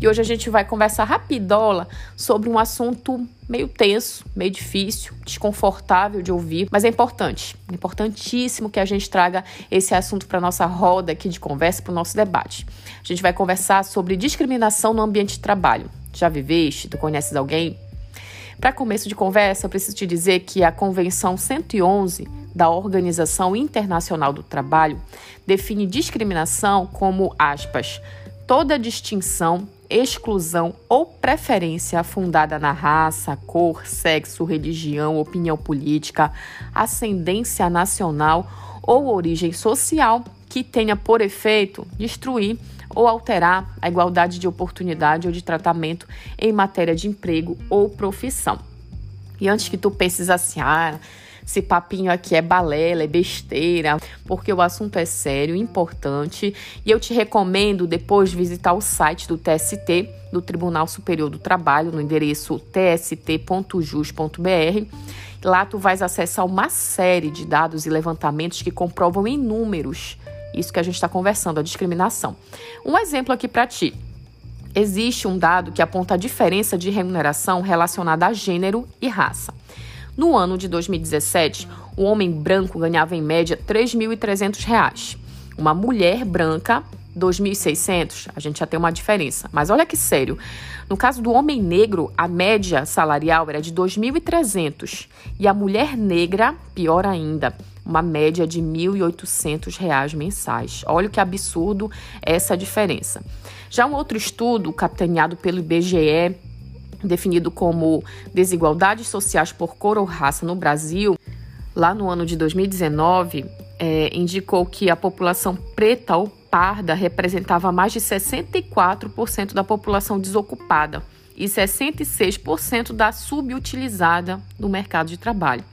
E hoje a gente vai conversar rapidola sobre um assunto meio tenso, meio difícil, desconfortável de ouvir, mas é importante, importantíssimo que a gente traga esse assunto para nossa roda aqui de conversa, para o nosso debate. A gente vai conversar sobre discriminação no ambiente de trabalho. Já viveste? Tu conheces alguém? Para começo de conversa, eu preciso te dizer que a Convenção 111 da Organização Internacional do Trabalho define discriminação como, aspas, toda distinção, exclusão ou preferência fundada na raça, cor, sexo, religião, opinião política, ascendência nacional ou origem social que tenha por efeito destruir ou alterar a igualdade de oportunidade ou de tratamento em matéria de emprego ou profissão. E antes que tu penses assim, ah, esse papinho aqui é balela, é besteira, porque o assunto é sério, importante, e eu te recomendo depois visitar o site do TST, do Tribunal Superior do Trabalho, no endereço tst.jus.br. Lá tu vais acessar uma série de dados e levantamentos que comprovam em números isso que a gente está conversando, a discriminação. Um exemplo aqui para ti. Existe um dado que aponta a diferença de remuneração relacionada a gênero e raça. No ano de 2017, o homem branco ganhava em média R$ 3.300. Uma mulher branca, R$ 2.600. A gente já tem uma diferença. Mas olha que sério. No caso do homem negro, a média salarial era de R$ 2.300. E a mulher negra, pior ainda, uma média de R$ 1.800 mensais. Olha que absurdo essa diferença. Já um outro estudo, capitaneado pelo IBGE, definido como Desigualdades Sociais por Cor ou Raça no Brasil, lá no ano de 2019, é, indicou que a população preta ou parda representava mais de 64% da população desocupada e 66% da subutilizada no mercado de trabalho.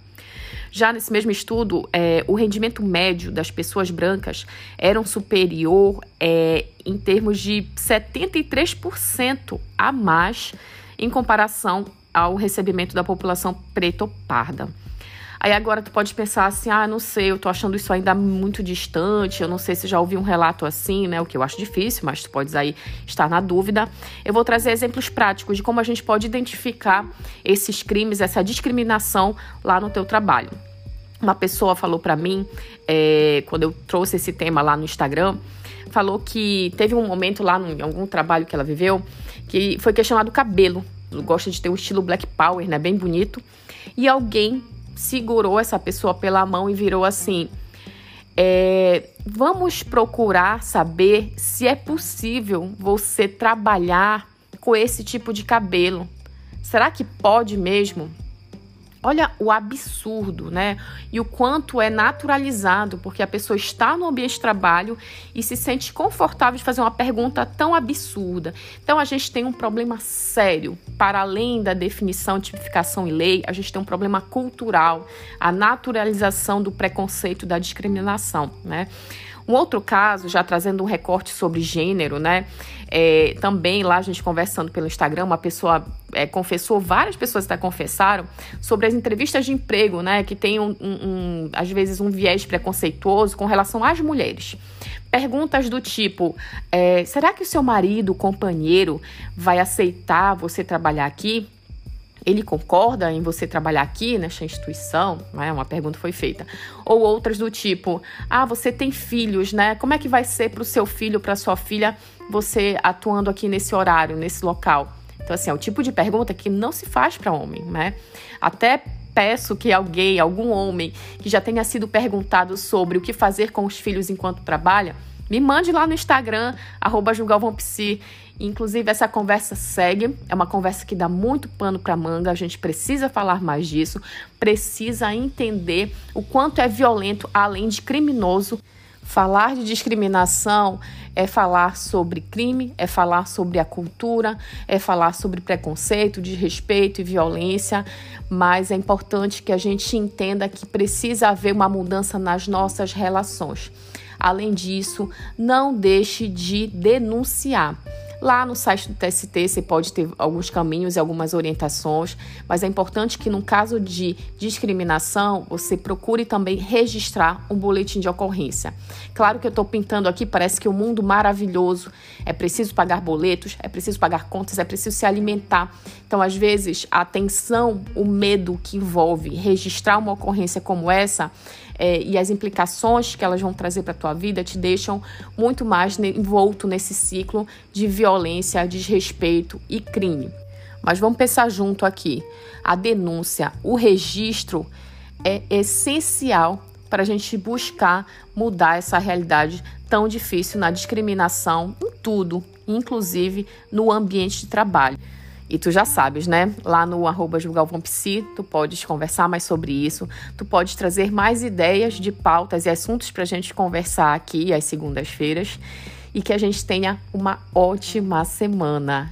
Já nesse mesmo estudo, é, o rendimento médio das pessoas brancas era superior é, em termos de 73% a mais em comparação ao recebimento da população preta ou parda. Aí agora tu pode pensar assim, ah, não sei, eu tô achando isso ainda muito distante, eu não sei se já ouvi um relato assim, né? O que eu acho difícil, mas tu podes aí estar na dúvida. Eu vou trazer exemplos práticos de como a gente pode identificar esses crimes, essa discriminação lá no teu trabalho. Uma pessoa falou para mim, é, quando eu trouxe esse tema lá no Instagram, falou que teve um momento lá em algum trabalho que ela viveu que foi questionado o cabelo. Gosta de ter um estilo black power, né? Bem bonito. E alguém segurou essa pessoa pela mão e virou assim: é, vamos procurar saber se é possível você trabalhar com esse tipo de cabelo. Será que pode mesmo? Olha o absurdo, né? E o quanto é naturalizado, porque a pessoa está no ambiente de trabalho e se sente confortável de fazer uma pergunta tão absurda. Então a gente tem um problema sério, para além da definição, tipificação e lei, a gente tem um problema cultural, a naturalização do preconceito, da discriminação, né? Um outro caso, já trazendo um recorte sobre gênero, né? É, também lá a gente conversando pelo Instagram, uma pessoa é, confessou, várias pessoas até confessaram, sobre as entrevistas de emprego, né? Que tem, um, um, um, às vezes, um viés preconceituoso com relação às mulheres. Perguntas do tipo: é, será que o seu marido, companheiro, vai aceitar você trabalhar aqui? Ele concorda em você trabalhar aqui nesta instituição? Né? Uma pergunta foi feita. Ou outras do tipo: ah, você tem filhos, né? Como é que vai ser para o seu filho, para sua filha, você atuando aqui nesse horário, nesse local? Então, assim, é o tipo de pergunta que não se faz para homem, né? Até peço que alguém, algum homem que já tenha sido perguntado sobre o que fazer com os filhos enquanto trabalha, me mande lá no Instagram, arroba Inclusive, essa conversa segue. É uma conversa que dá muito pano para manga. A gente precisa falar mais disso. Precisa entender o quanto é violento, além de criminoso. Falar de discriminação é falar sobre crime, é falar sobre a cultura, é falar sobre preconceito, desrespeito e violência, mas é importante que a gente entenda que precisa haver uma mudança nas nossas relações. Além disso, não deixe de denunciar. Lá no site do TST você pode ter alguns caminhos e algumas orientações, mas é importante que no caso de discriminação você procure também registrar um boletim de ocorrência. Claro que eu estou pintando aqui, parece que o um mundo maravilhoso, é preciso pagar boletos, é preciso pagar contas, é preciso se alimentar. Então, às vezes, a tensão, o medo que envolve registrar uma ocorrência como essa é, e as implicações que elas vão trazer para a tua vida te deixam muito mais envolto nesse ciclo de violência, desrespeito e crime. Mas vamos pensar junto aqui. A denúncia, o registro é essencial para a gente buscar mudar essa realidade tão difícil na discriminação em tudo, inclusive no ambiente de trabalho. E tu já sabes, né? Lá no arroba tu podes conversar mais sobre isso, tu podes trazer mais ideias de pautas e assuntos para a gente conversar aqui às segundas-feiras e que a gente tenha uma ótima semana.